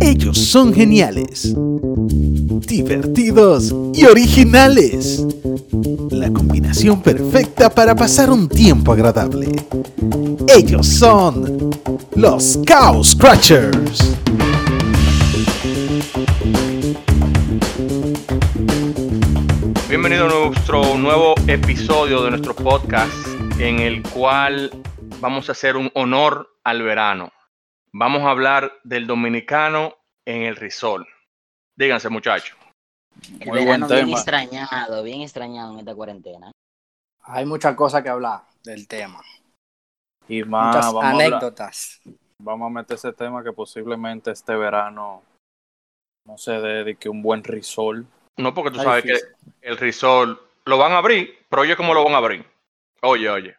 Ellos son geniales, divertidos y originales. La combinación perfecta para pasar un tiempo agradable. Ellos son los Cow Scratchers. Bienvenido a nuestro nuevo episodio de nuestro podcast en el cual vamos a hacer un honor al verano. Vamos a hablar del dominicano en el risol. Díganse, muchachos. El Muy verano buen bien tema. extrañado, bien extrañado en esta cuarentena. Hay muchas cosas que hablar del tema. Y más, muchas vamos, a hablar- anécdotas. vamos a meter ese tema que posiblemente este verano no se dedique un buen risol. No, porque tú Está sabes difícil. que el risol lo van a abrir, pero oye, ¿cómo lo van a abrir? Oye, oye.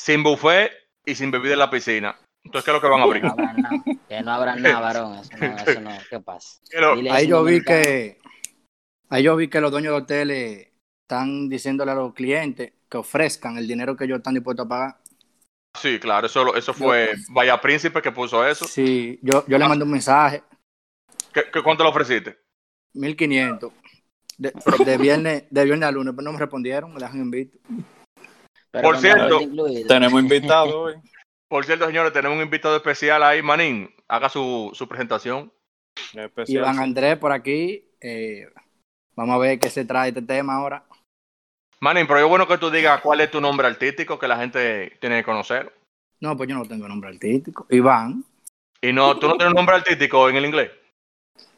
Sin buffet y sin bebida en la piscina. Entonces, ¿qué es lo que van a abrir? No habrá nada. Que no habrá nada, varón. Eso no, eso no. ¿Qué pasa? Pero- Ahí yo vi que ahí yo vi que los dueños de hoteles están diciéndole a los clientes que ofrezcan el dinero que ellos están dispuestos a pagar. Sí, claro, eso, eso fue Vaya Príncipe que puso eso. Sí, yo, yo le mandé un mensaje, ¿Qué, qué- cuánto le ofreciste? 1500 de, de viernes de viernes a lunes, pero no me respondieron, me dejan. Pero Por cierto. Tenemos invitado hoy. Por cierto, señores, tenemos un invitado especial ahí, Manín. Haga su, su presentación. especial. Iván Andrés por aquí. eh, vamos a ver qué se trae este tema ahora. Manín, pero es bueno que tú digas cuál es tu nombre artístico que la gente tiene que conocer. No, pues yo no tengo nombre artístico. Iván. Y no, tú no tienes nombre artístico en el inglés.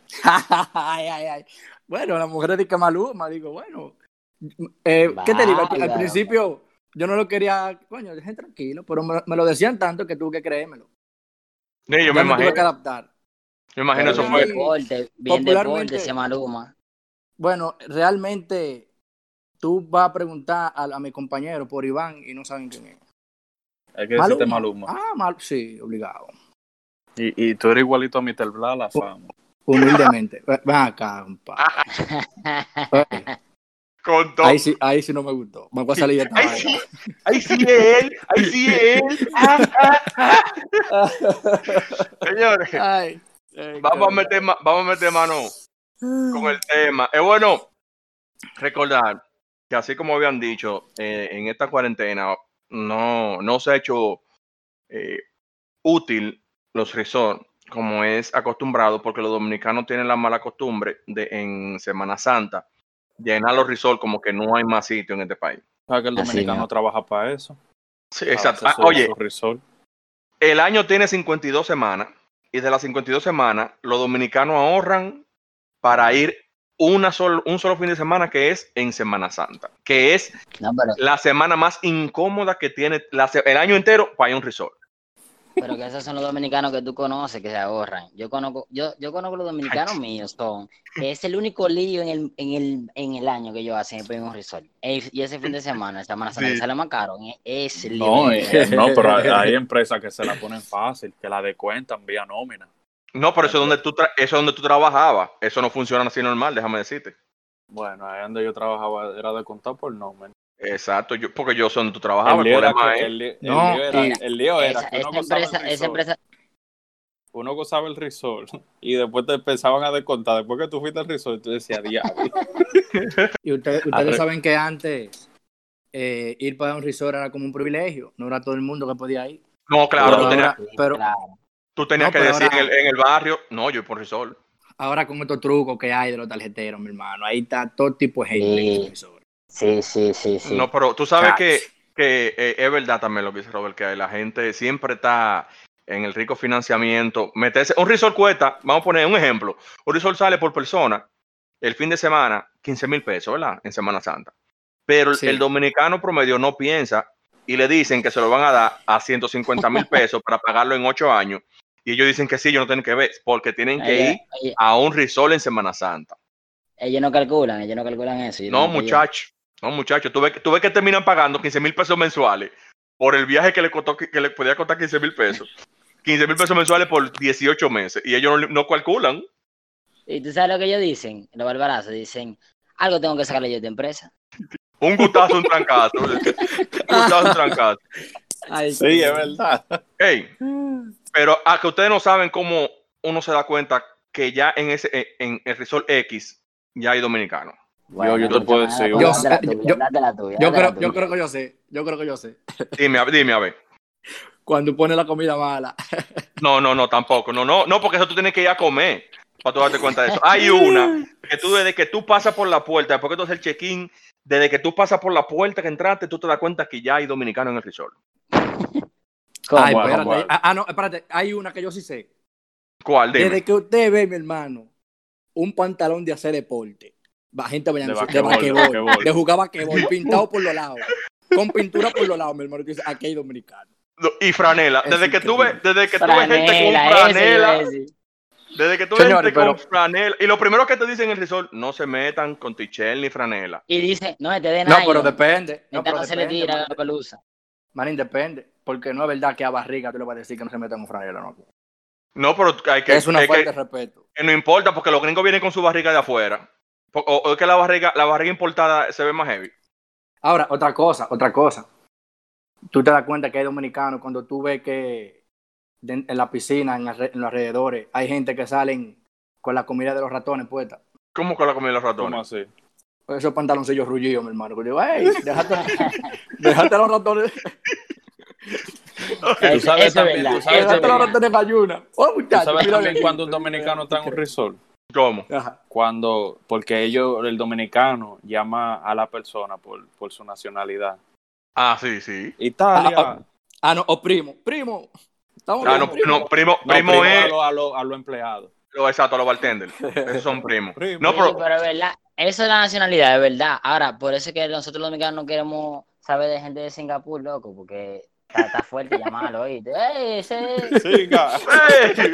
ay, ay, ay. Bueno, la mujer dice que Maluma, digo, bueno. eh, ¿Qué te digo? Al, principio yo no lo quería, coño, dejen tranquilo, pero me, me lo decían tanto que tuve que creérmelo. Sí, yo Ya me me tuve imagino. que adaptar. Me imagino eso bien fue. deporte, bien deporte, ese Maluma. Bueno, realmente tú vas a preguntar a, a mi compañero por Iván y no saben quién es. Hay que decirte Maluma. Ah, mal, sí, obligado. Y, y tú eres igualito a Mr. Bla, la fama. Humildemente. Ven ven acá, compadre. Oye, Con todo. Ahí sí, ahí sí no me gustó. Me voy a salir de Ahí sí, ahí sí es él, ahí sí es él. Ah, ah, ah. Señores, Ay, ay, vamos a meter, vamos a meter mano con el tema. Es bueno recordar que así como habían dicho, eh, en esta cuarentena no, no se ha hecho eh, útil los resorts como es acostumbrado, porque los dominicanos tienen la mala costumbre de en Semana Santa llenar los resorts como que no hay más sitio en este país. O sea, que el Así dominicano no. trabaja para eso. Sí, exacto. Ah, oye, el año tiene 52 semanas y de las 52 semanas los dominicanos ahorran para ir una sol- un solo fin de semana que es en Semana Santa, que es No, pero, la semana más incómoda que tiene la el año entero para ir a un resort. Pero que esos son los dominicanos que tú conoces que se ahorran. Yo conozco, yo, yo conozco los dominicanos míos, son, es el único lío en el, en el, en el año que ellos hacen en un resort. Y ese fin de semana, Semana Santa, Sí. sale más caro, es el lío. No, en- eh, no, pero hay, hay empresas que se la ponen fácil, que la descuentan vía nómina. No, pero eso es donde tú tra- eso es donde tú trabajabas. Eso no funciona así normal, déjame decirte. Bueno, ahí donde yo trabajaba era de contar por nómina. Exacto, yo, porque yo donde tú El trabajabas. El lío era problema que- es- el lío- el No, lío era- y- el lío era esa, que uno esa gozaba el empresa, esa risol, empresa, uno gozaba el risol y después te empezaban a descontar. Después que tú fuiste al risol, tú decías, diablo. Y ustedes, saben que antes eh, ir para un resort era como un privilegio. No era todo el mundo que podía ir. No, claro, Pero tú tenías, ahora- pero claro. tú tenías No, que pero decir ahora- en, el, en el barrio, no, yo por resort. ahora con estos trucos que hay de los tarjeteros, mi hermano, ahí está todo tipo de gente Sí. Sí, sí, sí, sí. No, pero tú sabes Chats. que, que eh, es verdad también lo que dice Robert, que la gente siempre está en el rico financiamiento. Meterse, un resort cuesta, vamos a poner un ejemplo, un resort sale por persona el fin de semana 15 mil pesos, ¿verdad? En Semana Santa. Pero el- Sí. el dominicano promedio no piensa y le dicen que se lo van a dar a 150 mil pesos para pagarlo en 8 años. Y ellos dicen que sí, ellos no tienen que ver, porque tienen que Ellos, ir ellos- a un resort en Semana Santa. ellos no calculan, ellos no calculan eso. No, tienen que muchacho. No, muchacho. Tú ves, que- terminan pagando 15 mil pesos mensuales por el viaje que le costó, que, que le podía costar 15 mil pesos. 15 mil pesos mensuales por 18 meses. Y ellos no, no calculan. Y tú sabes lo que ellos dicen, los barbarazos, dicen, algo tengo que sacarle yo de esta empresa. Un gustazo, un trancazo. un gustazo, un trancazo. Ay, Sí, es verdad. Ey, Pero a que ustedes no saben cómo uno se da cuenta que ya en ese en el Resort X ya hay dominicanos. Yo- yo te puedo decir, Yo- creo, yo creo que yo sé, yo creo que yo sé. Dime, a- dime a ver. Cuando pone la comida mala. No, no, no, tampoco. No, no, no, porque eso tú tienes que ir a comer para tú darte cuenta de eso. Hay una que tú desde que tú pasas por la puerta, después que tú haces el check-in, desde que tú pasas por la puerta que entraste, tú te das cuenta que ya hay dominicanos en el resort. ¿Cómo? Ay, espérate. Ah, ah, no, espérate. Hay una que yo sí sé. ¿Cuál? Dime. Desde que usted ve, mi hermano, un pantalón de hacer deporte, va gente De basquetbol, de jugar basquetbol, pintado por los lados, con pintura por los lados, mi hermano, que dice, aquí hay dominicano. No, Y franela. Es Desde que tú ves, increíble. desde que tú ves gente Franela, con ese franela, desde que tú ves Señores, gente con franela, y lo primero que te dicen en el resort, no se metan con tichel ni franela. Y dice, no, este de No, nylon. pero depende. No, pero no se le depende, tira man. la pelusa. Manín, depende. Porque no es verdad que a barriga tú le vas a decir que no se metan con franela, no. No, pero hay que, es una que- falta de respeto. que no importa porque los gringos vienen con su barriga de afuera. O, o es que la barriga, la barriga importada se ve más heavy. Ahora, otra cosa, otra cosa. Tú te das cuenta que hay dominicanos cuando tú ves que en la piscina, en, en los alrededores, hay gente que salen con la comida de los ratones puesta. ¿Cómo con la comida de los ¿Cómo ratones? así? Esos pantaloncillos rullidos, mi hermano. Yo, hey, déjate, déjate los ratones, Eso, sabes también, tú sabes déjate los ratones en ayuna. Oh, ¿Tú sabes también cuando un dominicano está en un resort? ¿Cómo? Ajá. Cuando, porque ellos, el dominicano llama a la persona por, por su nacionalidad. Ah, sí, sí. Italia. Ah, Ah, no, o primo. Primo. Estamos Ah, bien, no, primo. no, primo, No, primo, primo es a los a lo, a lo empleados. lo exacto, a los bartenders. Esos son primos. Primo. No, Sí, pero pero es verdad, eso es la nacionalidad, es verdad. Ahora, por eso es que nosotros los dominicanos no queremos saber de gente de Singapur, loco, porque está, está fuerte llamarlo, ¿oíste? ¡Ey, ese! Siga. ¡Ey! ¡Ey!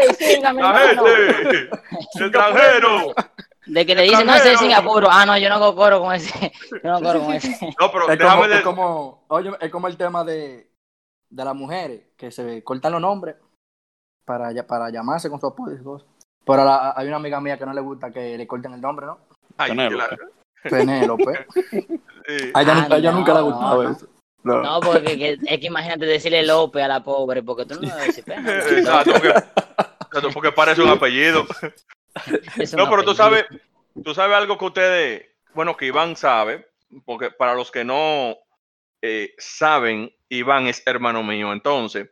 ¡Ey, siga, mi. ¡Extranjero! De que te dicen, no, ese es. Singapur. Ah, no, yo no hago coro con ese. Yo no coro con ese. No, pero Es como, déjame es de... como, oye, es como el tema de, de las mujeres que se cortan los nombres para, para llamarse con su apodo y cosas. Pero la- hay una amiga mía que no le gusta que le corten el nombre, ¿no? Ay, Penélope. claro. Penélope. Sí. A ella, Ah, nunca, a ella no, nunca le ha gustado no. eso. No. No, porque que- es que imagínate decirle López a la pobre, porque tú no le decir pena. Exacto, porque, exacto, porque parece un apellido. Es un No, pero tú sabes, tú sabes algo que ustedes, bueno, que Iván sabe, porque para los que no eh, saben, Iván es hermano mío, entonces,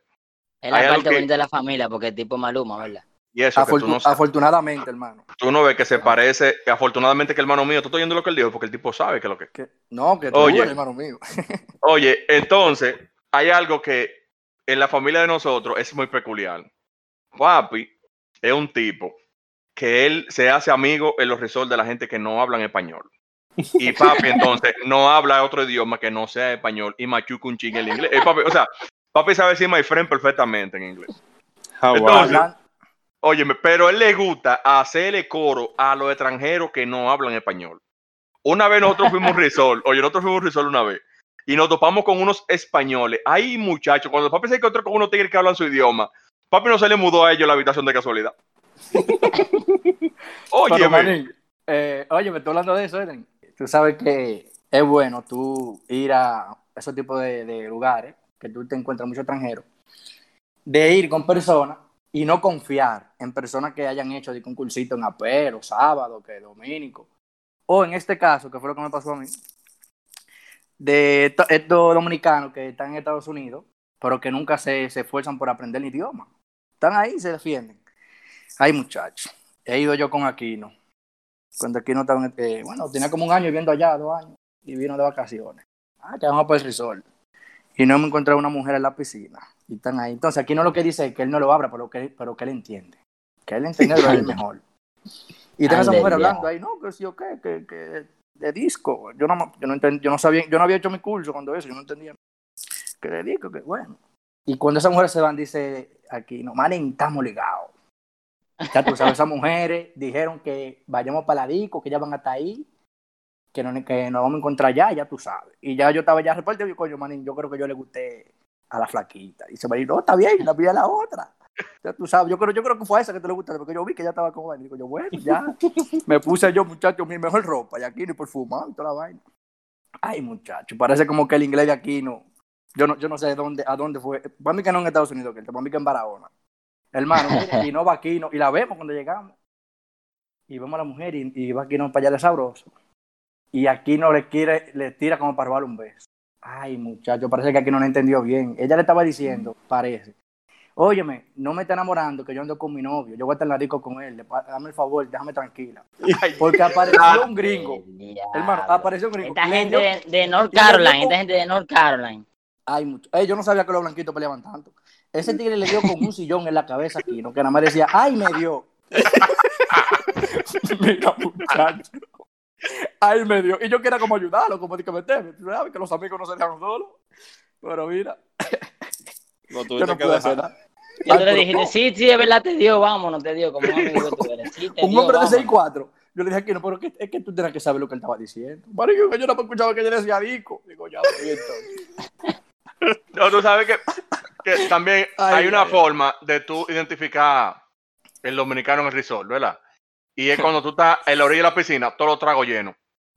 Es la parte que- bonita de la familia, porque es tipo Maluma, ¿verdad? Y eso que tú Afortu- no, sabes, afortunadamente, hermano. tú no ves que se parece, que afortunadamente que el hermano mío, tú estás oyendo lo que él dijo, porque el tipo sabe que es lo que Que, no, que tú Oye. eres hermano mío. Oye, entonces, hay algo que en la familia de nosotros es muy peculiar. Papi es un tipo que él se hace amigo en los resorts de la gente que no hablan español. Y papi, entonces, no habla otro idioma que no sea español y machuca un chingue el inglés. Eh, papi, o sea, papi sabe decir my friend perfectamente en inglés. Entonces-? Hablan- Óyeme, pero él le gusta hacerle coro a los extranjeros que no hablan español. Una vez nosotros fuimos resort, oye, nosotros fuimos resort una vez, y nos topamos con unos españoles. Ay, muchachos, cuando papi se encontró con unos tigres que hablan su idioma, papi no se le mudó a ellos la habitación de casualidad. Oye, manín, eh, oye, me estoy hablando de eso, Eden. Tú sabes que es bueno tú ir a esos tipos de, de lugares que tú te encuentras muchos extranjeros, de ir con personas y no confiar en personas que hayan hecho un cursito en apero, sábado, que dominico. O en este caso, que fue lo que me pasó a mí, de esto- estos dominicanos que están en Estados Unidos, pero que nunca se, se esfuerzan por aprender el idioma. Están ahí y se defienden. Ay, muchachos. He ido yo con Aquino. Cuando Aquino estaba en, eh, bueno, tenía como un año viviendo allá, dos años, y vino de vacaciones. Ah, que vamos para el resort. Y no me encontré una mujer en la piscina. Y están ahí. Entonces, Aquino lo que dice es que él no lo abra, pero que, pero que él entiende. Que él entiende lo es mejor. Y tengo esa mujer hablando ahí, no, que sí o qué, que, que de disco. Yo no, yo no entend- yo no sabía, yo no había hecho mi curso cuando eso, yo no entendía. Que de disco, que bueno. Y cuando esas mujeres se van, dice aquí, no, manen, estamos ligados. Ya tú sabes, esas mujeres dijeron que vayamos para la disco, que ya van hasta ahí, que, no, que nos vamos a encontrar ya, ya tú sabes. Y ya yo estaba ya repartido, y yo, coño, manín, yo creo que yo le gusté a la flaquita. Y se me dijo, no, está bien, la pide a la otra. Ya tú sabes, yo creo, yo creo que fue a esa que te le gusta, porque yo vi que ya estaba como vaina. Y digo yo, bueno, ya. Me puse yo, muchacho, mi mejor ropa, y aquí ni perfumado y toda la vaina. Ay, muchacho, parece como que el inglés de aquí no Yo no, yo no sé dónde, a dónde fue. Para mí que no en Estados Unidos, que para mí que en Barahona. Hermano, mire, y no va aquí, no, y la vemos cuando llegamos. Y vemos a la mujer y, y va aquí no para allá de sabroso. Y aquí no le quiere, le tira como para robarle un beso. Ay, muchacho, parece que aquí no lo entendió bien. Ella le estaba diciendo, parece. Óyeme, no me está enamorando que yo ando con mi novio. Yo voy a estar en la disco con él. le- Dame el favor, déjame tranquila. Porque apareció un gringo. Hermano, apareció un gringo. Esta Le gente dio- de, de North Carolina, esta gente de North Carolina. Ay, mucho. Ey, yo no sabía que los blanquitos peleaban tanto. Ese tigre le dio con un sillón en la cabeza aquí, ¿no? Que nada más decía, ay, me dio. Mira, muchacho. Ay, me dio. Y yo quería como ayudarlo, como de que meterme. Sabes que los amigos no se dejan solos. Pero mira, yo tuviste no que dejar. nada. Y Ay, tú le no. sí, sí, es verdad, te dio, vámonos, te dio, como un amigo tú eres. Sí, te Un dio, hombre de vámonos. 6'4". Yo le dije aquí, no, pero que- es que tú tienes que saber lo que él estaba diciendo. Marico, que yo no escuchaba que ella decía disco. Digo, ya, pues. No, tú sabes que, que también Ay, hay una forma de tú identificar el dominicano en el resort, ¿verdad? Y es cuando tú estás en la orilla de la piscina, todo lo trago lleno.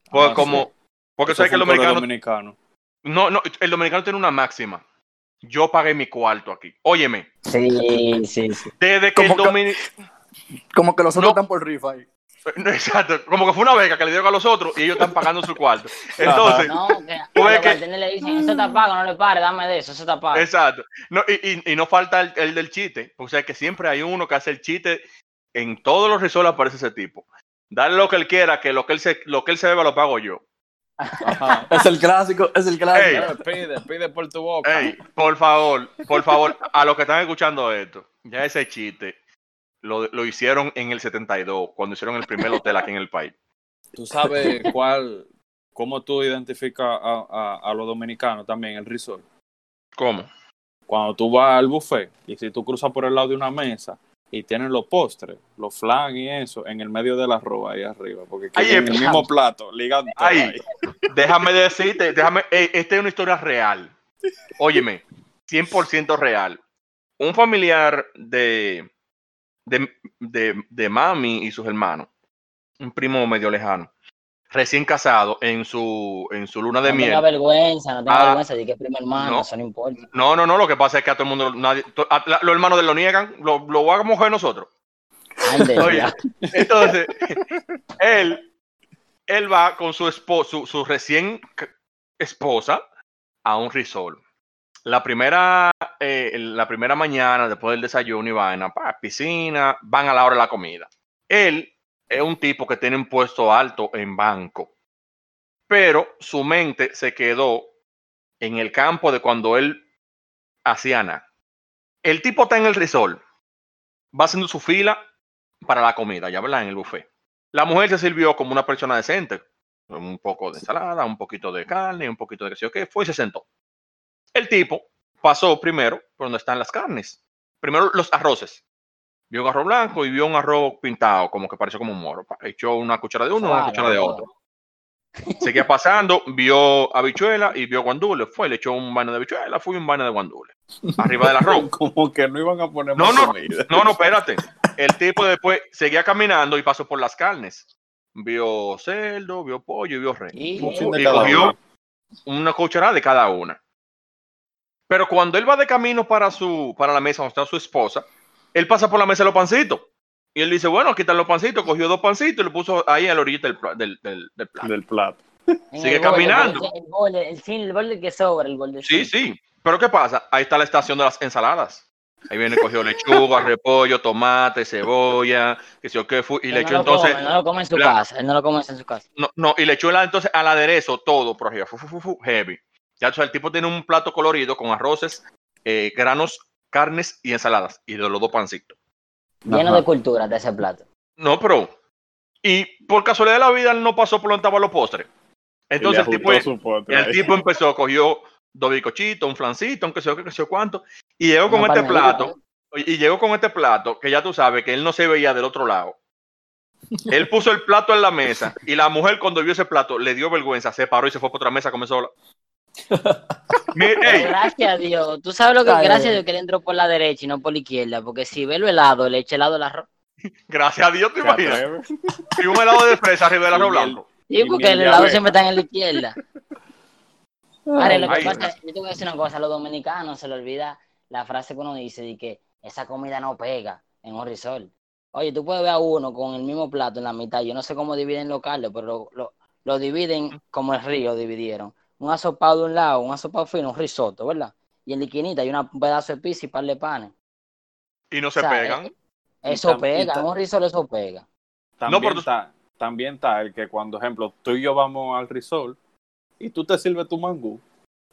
Porque Ah, como, porque Eso sabes que el dominicano, dominicano. no, no, el dominicano tiene una máxima. Yo pagué mi cuarto aquí. Óyeme, Sí, sí, sí. desde que el dominicano, Como que los otros No. están por rifa ahí. exacto, como que fue una beca que le dieron a los otros y ellos están pagando su cuarto. Entonces, No, que que- le dicen, eso está pago, no le pare, dame de eso, eso está pago. Exacto. No, y, y- y no falta el, el del chiste. O sea que siempre hay uno que hace el chiste. En todos los resorts aparece ese tipo. Dale lo que él quiera, que lo que él se, lo que él se beba lo pago yo. Ajá. Es el clásico, es el clásico. Ey. Pide, pide por tu boca. Ey, por favor, por favor, a los que están escuchando esto, ya ese chiste lo, lo hicieron en el 72, cuando hicieron el primer hotel aquí en el país. Tú sabes cuál, cómo tú identificas a, a, a los dominicanos también, el resort. ¿Cómo? Cuando tú vas al buffet y si tú cruzas por el lado de una mesa y tienen los postres, los flan y eso, en el medio del arroz ahí arriba, porque Ay, en el mismo plato, ligan todo Ay. ahí. Déjame decirte, déjame, ey, esta es una historia real. Óyeme, 100% real. Un familiar de, de, de, de mami y sus hermanos, un primo medio lejano, recién casado en su, en su luna de no tenga miel. vergüenza, no tenga Ah, vergüenza de que es primo hermano, no. eso no importa. No, no, no, lo que pasa es que a todo el mundo, nadie, to- a- la- los hermanos de él lo niegan, lo, lo vamos a nosotros. Ande, Oye, ya. Entonces, él, él va con su, espo- su, su recién esposa a un resort. La primera, eh, la primera mañana, después del desayuno y vaina, pa, piscina, van a la hora de la comida. Él es un tipo que tiene un puesto alto en banco, pero su mente se quedó en el campo de cuando él hacía nada. El tipo está en el resort, va haciendo su fila para la comida, ya verdad, en el buffet. La mujer se sirvió como una persona decente, un poco de ensalada, un poquito de carne, un poquito de qué sé yo qué, fue y se sentó. El tipo pasó primero por donde están las carnes. Primero los arroces. Vio un arroz blanco y vio un arroz pintado, como que pareció como un moro. Echó una cuchara de uno, una Suave, cuchara de otro. Seguía pasando, vio habichuela y vio guandule. Fue, le echó un vaino de habichuela, fue un vaino de guandule. Arriba del arroz. Como que no iban a poner No, más no. comida. No, no, espérate. El tipo después seguía caminando y pasó por las carnes. Vio cerdo, vio pollo y vio res. Y- cogió una cucharada de cada una. Pero cuando él va de camino para su para la mesa donde está su esposa, él pasa por la mesa de los pancitos. Y él dice, bueno, aquí están los pancitos. Cogió dos pancitos y lo puso ahí a la orilla del, del, del, del plato. Del plato. Sigue el caminando. El borde, el, sí, el borde que sobra, el borde. Sí, sí. Pero ¿qué pasa? Ahí está la estación de las ensaladas. Ahí viene, cogió lechuga, repollo, tomate, cebolla, que sé yo qué fue, y Él le no echó entonces, come, no lo come en su la- casa, él no lo come en su casa. no, no, y le echó la- entonces al aderezo todo por arriba, fu, fu, fu, fu, heavy. Ya o sea, el tipo tiene un plato colorido con arroces, eh, granos, carnes y ensaladas, y de los dos pancitos. Lleno Ajá. de cultura de ese plato. No, pero, y por casualidad de la vida, él no pasó por donde estaban los postres. Entonces el tipo, el tipo empezó, cogió dos bicochitos, un flancito, un que sé yo que sé yo cuánto, y llegó con Una este plato, y llegó con este plato, que ya tú sabes que él no se veía del otro lado. Él puso el plato en la mesa, y la mujer cuando vio ese plato le dio vergüenza, se paró y se fue por otra mesa a comer sola. Gracias a Dios. Tú sabes lo que Ay, gracias a Dios que él entró por la derecha y no por la izquierda. Porque si ve lo helado, le echa helado al arroz. gracias a Dios, te ¿Te imaginas. Y un helado de fresa arriba del arroz blanco. Sí, Y porque el helado siempre está en la izquierda. Ahora, lo que Ay, pasa, yo te voy a decir una cosa, a los dominicanos se le olvida la frase que uno dice de que esa comida no pega en un resort. Oye, tú puedes ver a uno con el mismo plato en la mitad, yo no sé cómo dividen los caldos, pero lo, lo- lo dividen como el río dividieron. Un asopado de un lado, un asopado fino, un risotto, ¿verdad? Y en la esquinita hay una- un pedazo de pizza y par de panes. Y no se O sea, pegan. Eso tam- y pega, un risort eso pega. También, pero tú- está, también está el que cuando, ejemplo, tú y yo vamos al resort y tú te sirves tu mangú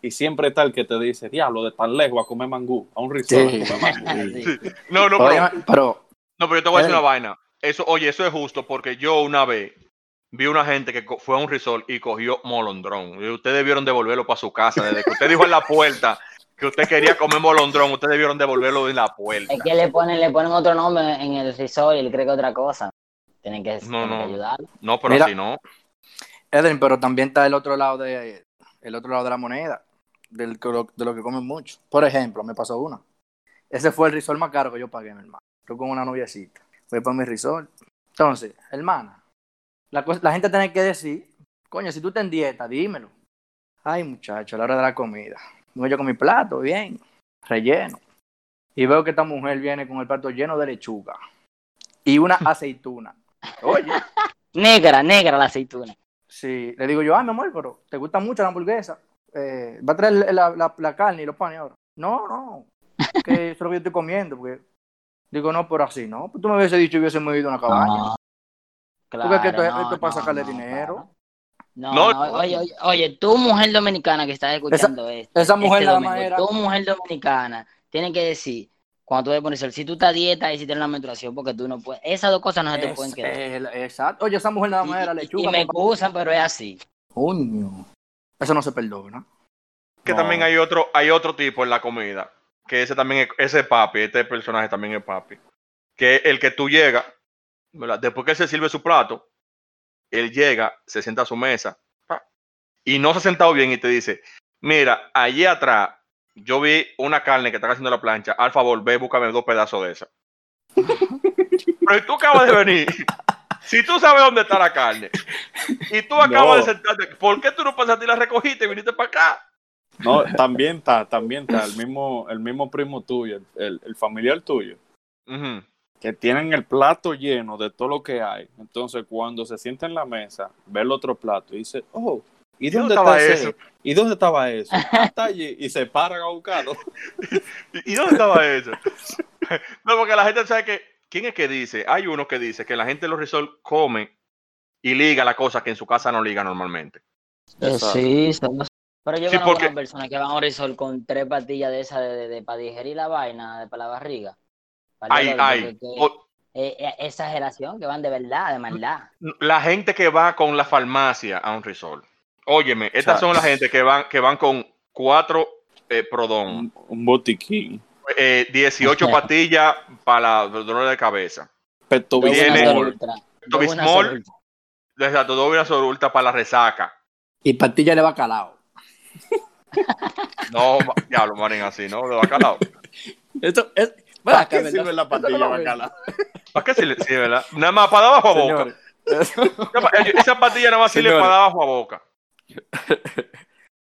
y siempre está el que te dice, diablo, de tan lejos a comer mangú, a un resort Sí. a comer mangú". Sí. Sí. No, no, pero, pero no, pero yo te voy a decir Eden. una vaina. Eso, oye, eso es justo porque yo una vez vi una gente que fue a un resort y cogió molondrón. Y ustedes debieron devolverlo para su casa. Desde que usted dijo en la puerta que usted quería comer molondrón, ustedes debieron devolverlo en la puerta. Es que le ponen, le ponen otro nombre en el resort y él cree que otra cosa. Tienen que, No, tienen que no. ayudarlo. No, pero Mira. así no. Eden, pero también está el otro lado de el otro lado de la moneda, del, de lo que comen mucho. Por ejemplo, me pasó una. Ese fue el resort más caro que yo pagué, mi hermano. Yo con una noviecita. Fui para mi resort. Entonces, hermana, la, cosa- la gente tiene que decir, coño, si tú estás en dieta, dímelo. Ay, muchacho, a la hora de la comida. Vengo yo con mi plato, bien, relleno. Y veo que esta mujer viene con el plato lleno de lechuga y una aceituna. Oye, Negra, negra la aceituna. Sí, le digo yo, ay, mi amor, pero ¿te gusta mucho la hamburguesa? Eh, ¿Va a traer la, la- la carne y los panes ahora? No, no, que eso es lo que yo estoy comiendo. Porque... Digo, no, pero así, ¿no? Pues tú me hubiese dicho que hubiésemos ido a una cabaña. No. Porque esto es- no, esto es para no, sacarle no, dinero. claro. No, No, no, oye, oye, oye, tú mujer dominicana que estás escuchando esto, esa mujer este domingo, era- tú mujer dominicana, tiene que decir, cuando tú debes poner si tú estás a dieta y si tienes la menstruación, porque tú no puedes, esas dos cosas no se te Es- pueden quedar. el- exacto. Oye, esa mujer nada más era Y- y, lechuga. me papá. excusan, pero es así. Coño. Eso no se perdona. Que No. también hay otro, hay otro tipo en la comida. Que ese también es, ese es papi, este personaje también es papi. Que es el que tú llegas, ¿verdad? después que él se sirve su plato, él llega, se sienta a su mesa, pa, y no se ha sentado bien y te dice, mira, allí atrás, yo vi una carne que están haciendo la plancha, al favor, ve, búscame dos pedazos de esa. Pero tú acabas de venir, si tú sabes dónde está la carne, y tú acabas No. de sentarte, ¿por qué tú no pasaste y la recogiste y viniste para acá? No, también está, también está el mismo, el mismo primo tuyo, el, el- el familiar tuyo. Que tienen el plato lleno de todo lo que hay. Entonces, cuando se sienta en la mesa, ve el otro plato y dice, oh, ¿y ¿Y dónde dónde está estaba ese? eso? ¿Y dónde estaba eso? "Ah, está allí. Y se paran a buscarlo. ¿Y dónde estaba eso? no, porque la gente sabe que. ¿Quién es que dice? Hay uno que dice que la gente en los resorts come y liga la cosa que en su casa no liga normalmente. Eh, sí, somos- pero yo Sí, conozco porque- una persona que van a un resort con tres pastillas de esas de, de, de para digerir la vaina, de para la barriga. Que- O- eh, eh, exageración, que van de verdad, de maldad. La gente que va con la farmacia a un resort. Óyeme, estas Exacto. son la gente que van, que van con cuatro eh, Prodón, Un, un botiquín. eh, 18 pastillas para el dolor de cabeza. Pepto Dos Viene- buenas Bismol. Ultra, dos Bismol. buenas Ultra. Desde todo una sorulta para la resaca. Y pastilla de bacalao. No, diablo, marín, así, ¿no? De bacalao. Esto es. ¿Para qué ¿verdad? sirve la pastilla lo bacalao? ¿Para qué sirve? Sí, ¿verdad? Nada más para dar bajo a boca. Eso- Esa pastilla nada más sirve para dar bajo a boca.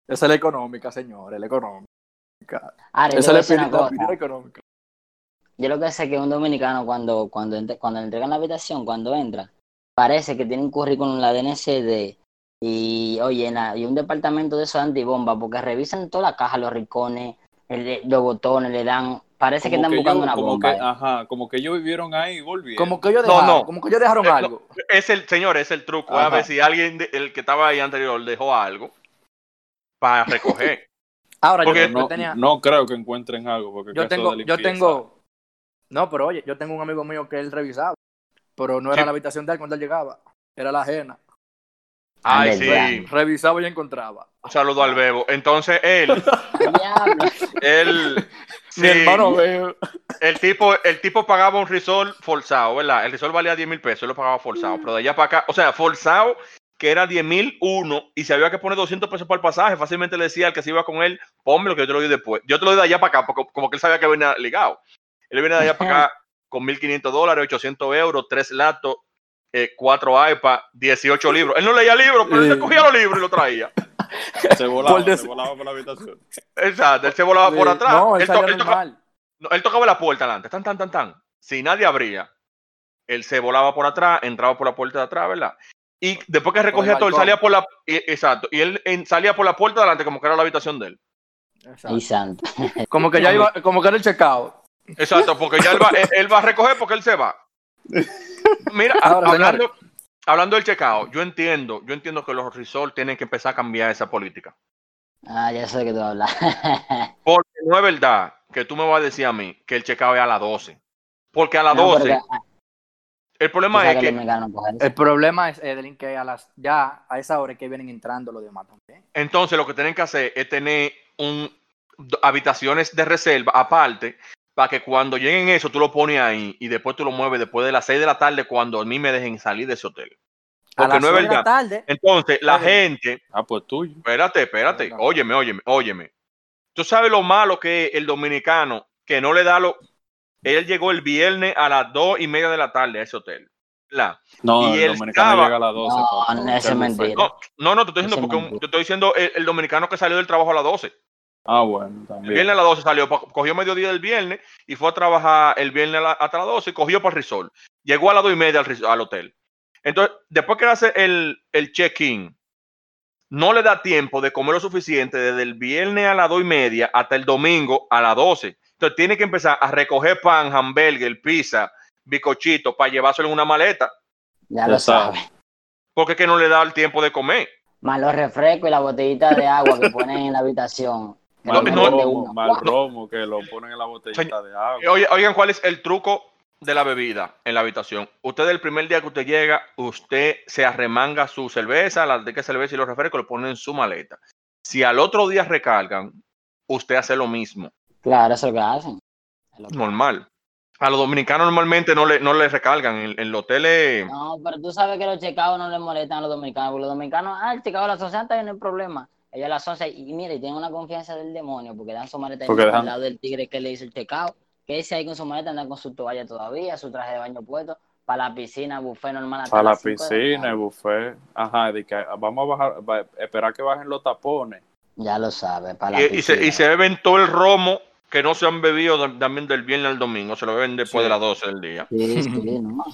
Esa es la económica, señores, la económica. Ahora, yo Esa es la cosa. económica. Yo lo que sé es que un dominicano cuando, cuando, entre- cuando le entregan la habitación, cuando entra, parece que tiene un currículum en la DNCD y, oye, y un departamento de esos antibomba, porque revisan toda la caja, los rincones, el- los botones, le dan, parece que que buscando yo- una como bomba. que, ajá, como que ellos vivieron ahí y volvieron. Como que ellos No, dejaron, no. como que ellos dejaron no. algo. Es el, señor, es el truco. A ver si alguien, de- el que estaba ahí anterior, dejó algo para recoger. Ahora, yo, Porque yo no, tenía, no creo que encuentren algo. Porque yo tengo, yo tengo, no, pero oye, yo tengo un amigo mío que él revisaba, pero no era Sí. la habitación de él cuando él llegaba, era la ajena. Ay, sí. Revisaba y encontraba. Un saludo al bebo. Entonces, él, Diablo. él, sí, Mi hermano veo. el tipo, el tipo pagaba un resort forzado, ¿verdad? El resort valía 10 mil pesos, él lo pagaba forzado. Pero de allá para acá, o sea, forzado, que era 10 mil uno, y si había que poner 200 pesos para el pasaje, fácilmente le decía al que se iba con él, ponme lo que yo te lo doy después. Yo te lo doy de allá para acá, porque como que él sabía que venía ligado. Él viene de allá para acá con 1.500 dólares, 800 euros, tres laptops, eh, cuatro iPads, 18 libros. Él no leía libros, pero él se cogía los libros y los traía. Se volaba, des- se volaba por la habitación. Exacto, él se volaba por atrás. No, él él, to- salía él toca- normal. no, él tocaba la puerta adelante, tan, tan, tan, tan. Si nadie abría, él se volaba por atrás, entraba por la puerta de atrás, ¿verdad? Y después que recogía todo, él salía por la. Exacto. Y él en- salía por la puerta de adelante, como que era la habitación de él. Santo. Como que ya iba, como que era el checado. Exacto, porque ya él va, él, él va a recoger porque él se va. Mira, Ahora, hablando, hablando del checao, yo entiendo, yo entiendo que los resorts tienen que empezar a cambiar esa política. Ah, ya sé de qué tú hablas. Porque no es verdad que tú me vas a decir a mí que el checao es a las 12. Porque a las No, 12, porque, ah, el problema es que que. El problema es, que a las ya a esa hora es que vienen entrando los demás también. entonces lo que tienen que hacer es tener un, habitaciones de reserva aparte para que cuando lleguen eso tú lo pones ahí y después tú lo mueves después de las 6 de la tarde cuando a mí me dejen salir de ese hotel. A Porque las no es seis de la verdad. tarde. Entonces la gente Ah, pues tuyo. Espérate, espérate. Óyeme, óyeme, óyeme. Tú sabes lo malo que es el dominicano, que no le da lo. Él llegó el viernes a las dos y media de la tarde a ese hotel. ¿verdad? No, Y el él dominicano estaba- llega a las 12. No, no, el. No, no, no, te estoy diciendo porque un- te estoy diciendo el, el dominicano que salió del trabajo a las 12. Ah, bueno, El también. viernes a las 12 salió, cogió mediodía del viernes y fue a trabajar el viernes a la- hasta las 12 y cogió para el resort. Llegó a las 2 y media al, hotel. Entonces, después que hace el, el check-in, no le da tiempo de comer lo suficiente desde el viernes a las 2 y media hasta el domingo a las 12. Entonces, tiene que empezar a recoger pan, hamburger, pizza, bicochito para llevárselo en una maleta Ya lo sabes. porque es que no le da el tiempo de comer. Más los refrescos y la botellita de agua que ponen en la habitación. Que No, lo no, meten de romo, uno. mal romo que lo ponen en la botellita de agua. Oye, oigan, ¿cuál es el truco de la bebida en la habitación? Usted el primer día que usted llega, usted se arremanga su cerveza, la de que cerveza y los refrescos, lo pone en su maleta. Si al otro día recargan, usted hace lo mismo, Claro, eso es lo que hacen. Es lo que- normal. A los dominicanos normalmente no le, no le recargan. En, en los hoteles, No, pero tú sabes que los checados no les molestan a los dominicanos, porque los dominicanos, ah, el checado a las 11 está bien, no hay problema. Ellos a las 11, y mire, y tienen una confianza del demonio, porque dan su maleta ahí Porque al dejan- lado del tigre que le hizo el checado, que ese ahí con su maleta anda con su toalla todavía, su traje de baño puesto, para la piscina, buffet normal. Para la piscina, el buffet. Ajá, de que vamos a bajar, va- esperar que bajen los tapones. Ya lo sabes, para la y, y se, y se beben todo el romo que no se han bebido también del viernes al domingo. Se lo beben después Sí. de las 12 del día. Sí, sí, no.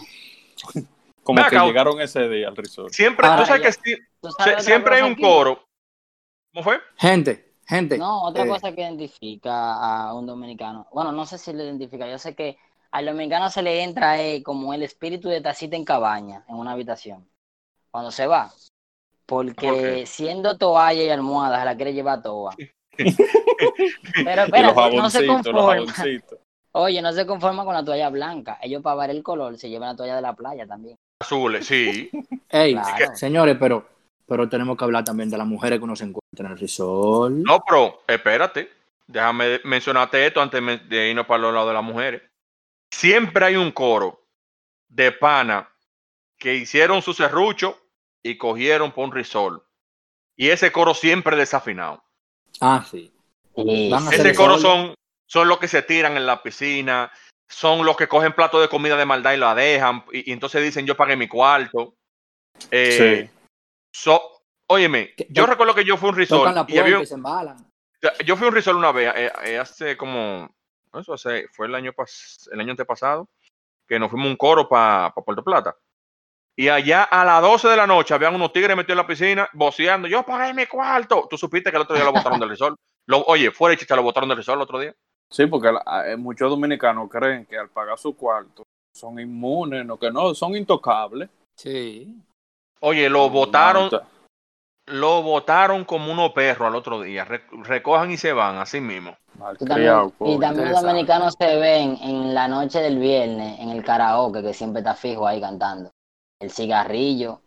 Como que llegaron ese día al resort. Siempre, Ahora, tú sabes que sí- ¿Tú se- sabes otra siempre hay un aquí? coro. ¿Cómo fue? Gente, gente. No, otra eh, cosa que identifica a un dominicano. Bueno, no sé si lo identifica. Yo sé que al dominicano se le entra eh, como el espíritu de tacita en cabaña, en una habitación. Cuando se va. Porque siendo toalla y almohada, se la quiere llevar toda. Pero espérate, no se conforma. Oye, no se conforma con la toalla blanca. Ellos para ver el color se llevan la toalla de la playa también. Azules, sí. Ey, Claro. señores, pero, pero tenemos que hablar también de las mujeres que uno se encuentra resort. No, pero espérate. Déjame mencionarte esto antes de- irnos para los lados de las mujeres. Siempre hay un coro de pana que hicieron su serrucho y cogieron por un resort. Y ese coro siempre desafinado. Ah, sí. Ese coro son, son los que se tiran en la piscina, son los que cogen plato de comida de maldad y la dejan, y, y entonces dicen yo pagué mi cuarto. Eh, Sí. so- óyeme, Que- yo recuerdo que yo fui un resort y había, y se embalan. yo fui a un resort una vez, eh, eh, hace como, eso hace, fue el año, pas, el año antepasado, que nos fuimos a un coro para Puerto Plata. Y allá a las 12 de la noche habían unos tigres metidos en la piscina, voceando, yo pagué mi cuarto. Tú supiste que el otro día lo botaron del resort. Lo, oye, fuera de chicha, lo botaron del resort el otro día. Sí, porque la- eh, muchos dominicanos creen que al pagar su cuarto son inmunes, no que no, son intocables. Sí. Oye, lo votaron, No, lo votaron como unos perros al otro día. Re- recojan y se van, así mismo. Y también, y coño. también los dominicanos se ven en la noche del viernes en el karaoke, que siempre está fijo ahí cantando. El cigarrillo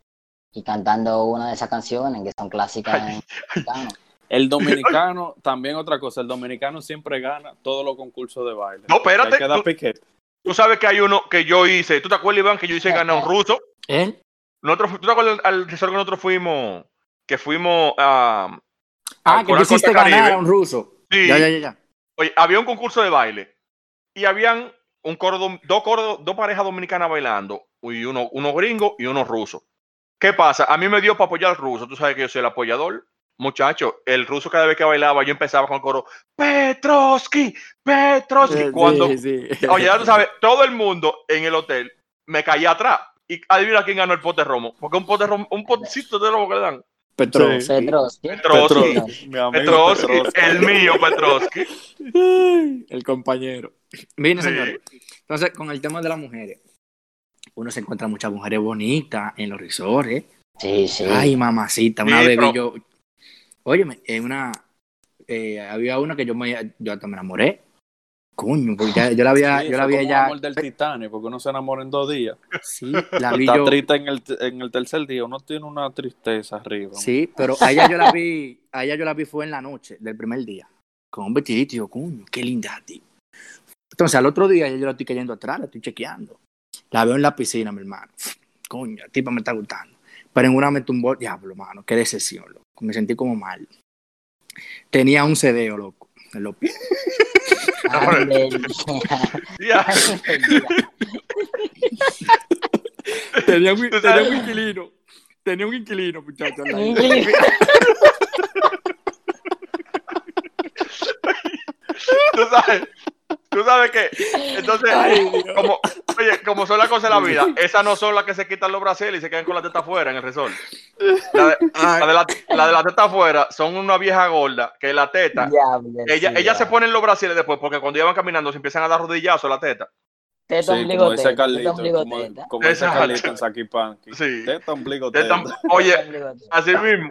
y cantando una de esas canciones que son clásicas en mexicano. El dominicano, también otra cosa, el dominicano siempre gana todos los concursos de baile. No, espérate, tú- piquete. Tú sabes que hay uno que yo hice. ¿Tú te acuerdas, Iván, que yo hice ganar un ruso? ¿Eh? Nosotros, ¿Tú te acuerdas al resort que nosotros fuimos? Que fuimos a. Ah, que quisiste ganar a un ruso. Sí. Ya, ya, ya. Oye, había un concurso de baile y habían un coro, dos, parejas dominicanas bailando, y uno, uno gringo y uno ruso. ¿Qué pasa? A mí me dio para apoyar al ruso, tú sabes que yo soy el apoyador. muchacho, el ruso cada vez que bailaba, yo empezaba con el coro, Petrovsky, Petrovsky. Sí, Cuando, sí. oye, ya tú sabes, todo el mundo en el hotel me caía atrás. Y adivina quién ganó el pote romo. Porque un pote romo, un potecito de romo que le dan. Sí. Petrovsky. Petrovsky. Petrovsky. Mi amigo Petrovsky, Petrovsky. el mío Petrovsky. El compañero. Miren, Sí. señores. Entonces, con el tema de las mujeres, uno se encuentra muchas mujeres bonitas en los resorts. Sí, sí. Ay, mamacita, una Sí, vez yo. Óyeme, en una. eh, había una que yo me, yo hasta me enamoré. Coño, porque ya- yo la había, Sí, yo la había como ya. amor del Titanic, porque uno se enamora en dos días. Sí, la vi Está yo. triste en el, en el tercer día, uno tiene una tristeza arriba. Sí, pero a ella yo la vi, a ella yo la vi fue en la noche del primer día. Con un vestidito y yo, coño, qué linda, tío. Entonces al otro día yo la estoy cayendo atrás, la estoy chequeando. La veo en la piscina, mi hermano. Coño, la tipa me está gustando. Pero en una me tumbó, diablo, mano, qué decepción, loco. Me sentí como mal. Tenía un cedeo, loco, en los pies. Ya. Tenía un, tenía un inquilino. Tenía un inquilino, muchacho. al lado. Tú sabes, tú sabes que, entonces, como, oye, como son las cosas de la vida, esas no son las que se quitan los brasiles y se quedan con la teta afuera en el resort. La de Ay, la, de la, la de la teta afuera son una vieja gorda que la teta, Diablo, ella, sí, ella ya. se pone en los brasiles después porque cuando ellos van caminando se empiezan a dar rodillazos a la teta. Teta, Sí, ombligo, como teta, teta, Carlito, ombligo, como, teta. como Exacto. Carlito en Saki Panky. Sí. Teta, ombligo, Teta- teta. oye, Teta, ombligo, teta. así mismo.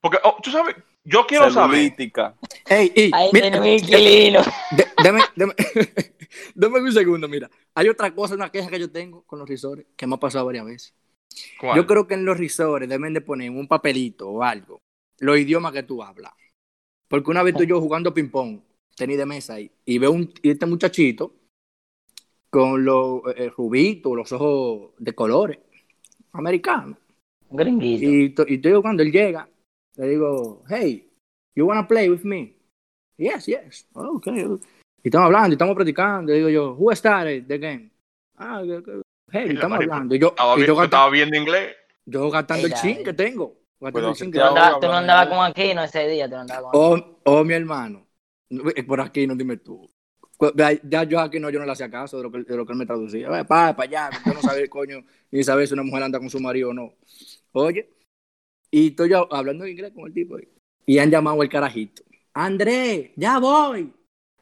Porque, oh, tú sabes, yo quiero saber. Celulítica. Ey, ey, Ahí mira, tenemos un inquilino. Deme, deme un segundo, mira. Hay otra cosa, una queja que yo tengo con los risores que me ha pasado varias veces. ¿Cuál? Yo creo que en los risores deben de poner un papelito o algo, los idiomas que tú hablas. Porque una vez tú y yo jugando ping-pong, tenis de mesa ahí, y veo un, y este muchachito con los eh, rubitos, los ojos de colores, americanos. Gringuito. Y, y estoy jugando, él llega, le digo, hey, you wanna play with me? Yes, yes. Oh, okay. Y estamos hablando, y estamos practicando. Y digo yo, who started the game? Ah, hey, Y estamos hablando. Y yo, Estaba, y yo, estabas viendo inglés. yo gastando el chin que tengo. Gastando Cuidado, el chin si que Tú no te tengo. andabas, tú no andabas con Aquino ese día, no andabas con Oh, oh, mi hermano. Eh, Por aquí no dime tú. Ya, yo aquí no, yo no le hacía caso de lo que, de lo que él me traducía. Eh, pa, para allá, yo no sabía, coño, ni saber si una mujer anda con su marido o no. Oye, y estoy yo hablando en inglés con el tipo. ahí. Y han llamado el carajito. André, ya voy.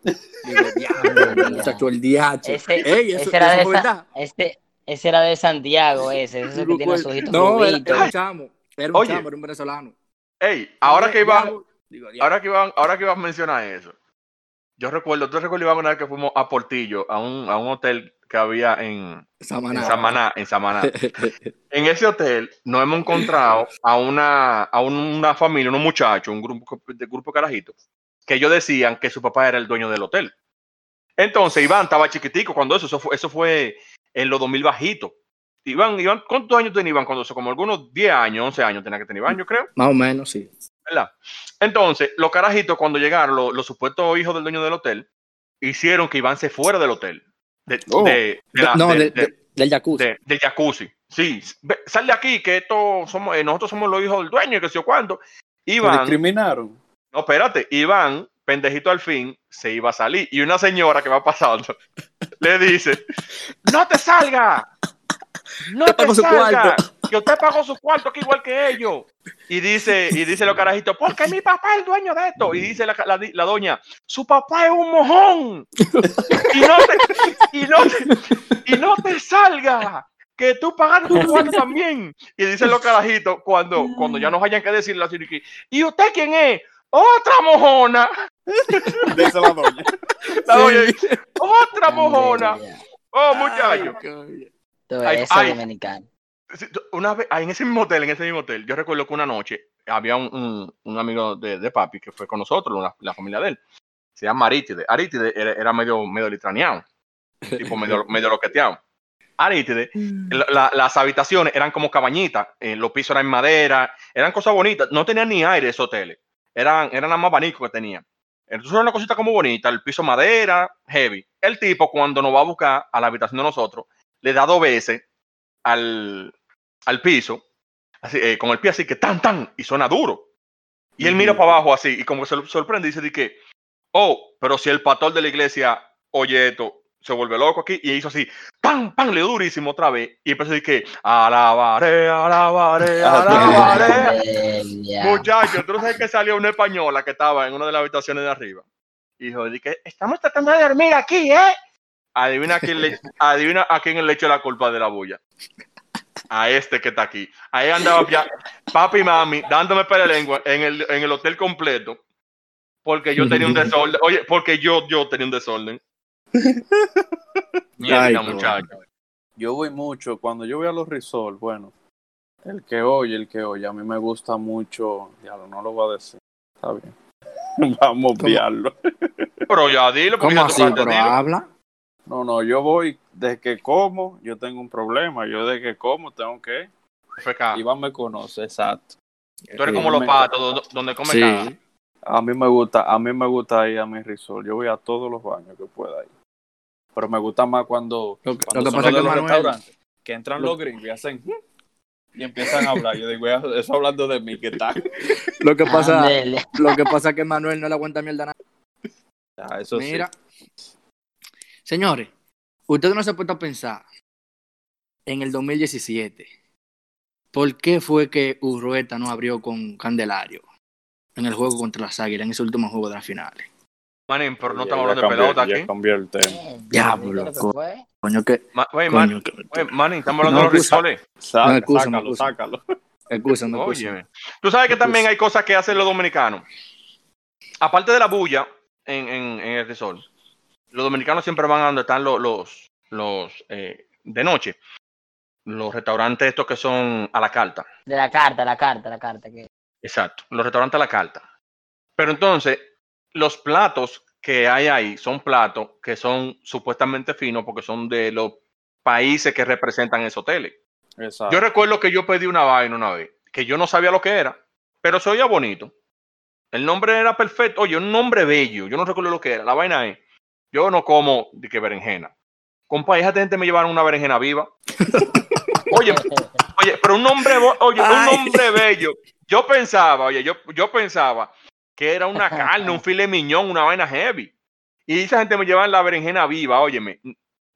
Digo, diablo, muchacho, el DH. Ese, Ey, eso, ese era eso de fue Sa- verdad. ese, ese era de Santiago, ese, ese que tiene sus ojitos no, era, un chamo. Era un Oye. chamo, era un venezolano. Ey, ahora que diablo. ahora que iban, ahora que iban a mencionar eso, yo recuerdo, tú recuerdas Iván, una vez que fuimos a Portillo, a un, a un hotel que había en, Samaná. en Samaná, en Samaná. En ese hotel nos hemos encontrado a una, a un- una familia, unos muchachos, un grupo de grupo carajitos, que ellos decían que su papá era el dueño del hotel. Entonces, Iván estaba chiquitico cuando eso, eso fue, eso fue en los 2000 bajitos. Iván, Iván, ¿cuántos años tenía Iván cuando eso? Como algunos 10 años, 11 años tenía que tener Iván, yo creo. Más o menos, sí. ¿verdad? Entonces, los carajitos, cuando llegaron, los, los supuestos hijos del dueño del hotel, hicieron que Iván se fuera del hotel. De, Oh. de- de la- no, de- de- de- de- del jacuzzi. de- del jacuzzi. Sí, sal de aquí, que esto somos, eh, nosotros somos los hijos del dueño, y que sé yo cuándo. ¿Te Iván, discriminaron? no, espérate, Iván, pendejito al fin, se iba a salir. Y una señora que va pasando le dice: ¡No te salga! ¡No te su salga! cuarto. Que usted pagó su cuarto aquí igual que ellos. Y dice, y dice los carajitos, porque mi papá es el dueño de esto. Y dice la, la, la doña, su papá es un mojón. Y no te, y no te, y no te salga. Que tú pagaste tu cuarto también. Y dicen los carajitos, cuando, cuando ya nos hayan que decir la Siriqui, ¿y usted quién es? Otra mojona. Dice la doña. La Sí. doña dice, otra mojona. Oh, muchacho. Todo Ay, eso ay. dominicano. Una vez, en ese mismo hotel, en ese mismo hotel, yo recuerdo que una noche había un, un- un amigo de, de papi que fue con nosotros, la, la familia de él. Se llama Arítide. Arítide era, era medio, medio litraneado, tipo medio, medio loqueteado. Arítide, la- la- las habitaciones eran como cabañitas, eh, los pisos eran en madera, eran cosas bonitas, no tenían ni aire esos hoteles, eran, eran nada más abanicos que tenían. Entonces era una cosita como bonita, el piso madera, heavy. El tipo cuando nos va a buscar a la habitación de nosotros, le da dos veces al, al piso, así, eh, con el pie así que tan, tan, y suena duro. Y él mira para abajo así, y como que se sorprende dice de que, oh, pero si el pastor de la iglesia oye esto, se vuelve loco aquí, y hizo así, ¡pam, pam! Le durísimo otra vez, y empezó a decir que, alabaré, alabaré, alabaré. Ya. Muchachos, tú no sabes que salió una española que estaba en una de las habitaciones de arriba. Y dijo, di que estamos tratando de dormir aquí, ¿eh? Adivina a quién le, adivina a quién le echó la culpa de la bulla. A este que está aquí. Ahí andaba ya, papi y mami dándome pele lengua en el, en el hotel completo. Porque yo tenía un desorden. Oye, porque yo, yo tenía un desorden. Mierda, muchacho. Yo voy mucho, cuando yo voy a los resorts, bueno, el que oye, el que oye, a mí me gusta mucho, ya no lo voy a decir, está bien. Vamos a obviarlo. Pero ya dilo, porque ¿Cómo ya así? Pero decirlo. habla. No, no, yo voy, desde que como, yo tengo un problema, yo desde que como tengo que, FK. Iván me conoce, exacto. Tú eres como los patos, do- donde come Sí. cada. A mí me gusta, a mí me gusta ir a mi resort. Yo voy a todos los baños que pueda ir. Pero me gusta más cuando, Lo que- cuando lo que son pasa los de es que los Manuel- restaurantes, que entran los gringos y hacen y empiezan a hablar. Yo digo, eso hablando de mí, ¿qué tal? Lo que pasa, lo que pasa es que Manuel no le aguanta mierda a nadie. Ah, eso sí. Señores, ustedes no se han puesto a pensar en el 2017. ¿Por qué fue que Urrueta no abrió con Candelario en el juego contra las Águilas, en ese último juego de las finales? Manín, pero no Ya- estamos ya hablando de pelota Ya aquí. cambió el tema. Diablo, ¿Viste lo que co-? Coño, que. Ma- Oye, man, Coño, que. oye, Manín, estamos hablando No, de los excusa. risoles. Saca- Me excusa, sácalo, excusa. sácalo. Excúsame, Oye, excúsame. tú sabes que Excusa. también hay cosas que hacen los dominicanos. Aparte de la bulla en, en, en el resort, los dominicanos siempre van a donde están los, los, los eh, de noche. Los restaurantes estos que son a la carta. De la carta, la carta, la carta. Que... Exacto, los restaurantes a la carta. Pero entonces, los platos que hay ahí son platos que son supuestamente finos porque son de los países que representan esos hoteles. Exacto. Yo recuerdo que yo pedí una vaina una vez, que yo no sabía lo que era, pero se oía bonito. El nombre era perfecto, oye, un nombre bello, yo no recuerdo lo que era. La vaina es, yo no como de que berenjena. Compa, déjate gente me llevaron una berenjena viva. Oye, oye, pero un nombre, bo- oye, un Ay. nombre bello. Yo pensaba, oye, yo, yo pensaba que era una carne, un filet miñón, una vaina heavy. Y esa gente me llevan la berenjena viva, óyeme.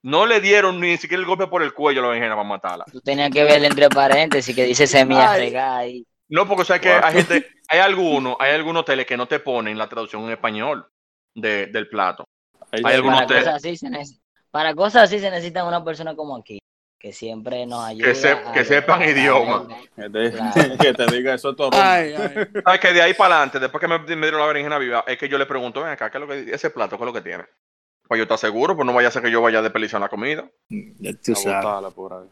No le dieron ni siquiera el golpe por el cuello a la berenjena para matarla. Tú tenías que ver entre paréntesis que dice semilla Ay. regada ahí. No, porque sabes que Wow. hay gente, hay algunos, hay algunos hoteles que no te ponen la traducción en español de- del plato. Hay algunos Para cosas, así se para cosas así se necesita una persona como aquí, que siempre nos ayuda. se- a- que sepan a- idioma. Que te, Claro. que te diga eso todo. Ay, ay. Sabes que de ahí para adelante, después que me, me dieron la berenjena viva, es que yo le pregunto, ven acá, ¿qué es lo que ese plato, qué es lo que tiene? Pues yo estoy seguro, pues no vaya a ser que yo vaya a desperdiciar la comida. Ya tú A sabes. botarla por ahí.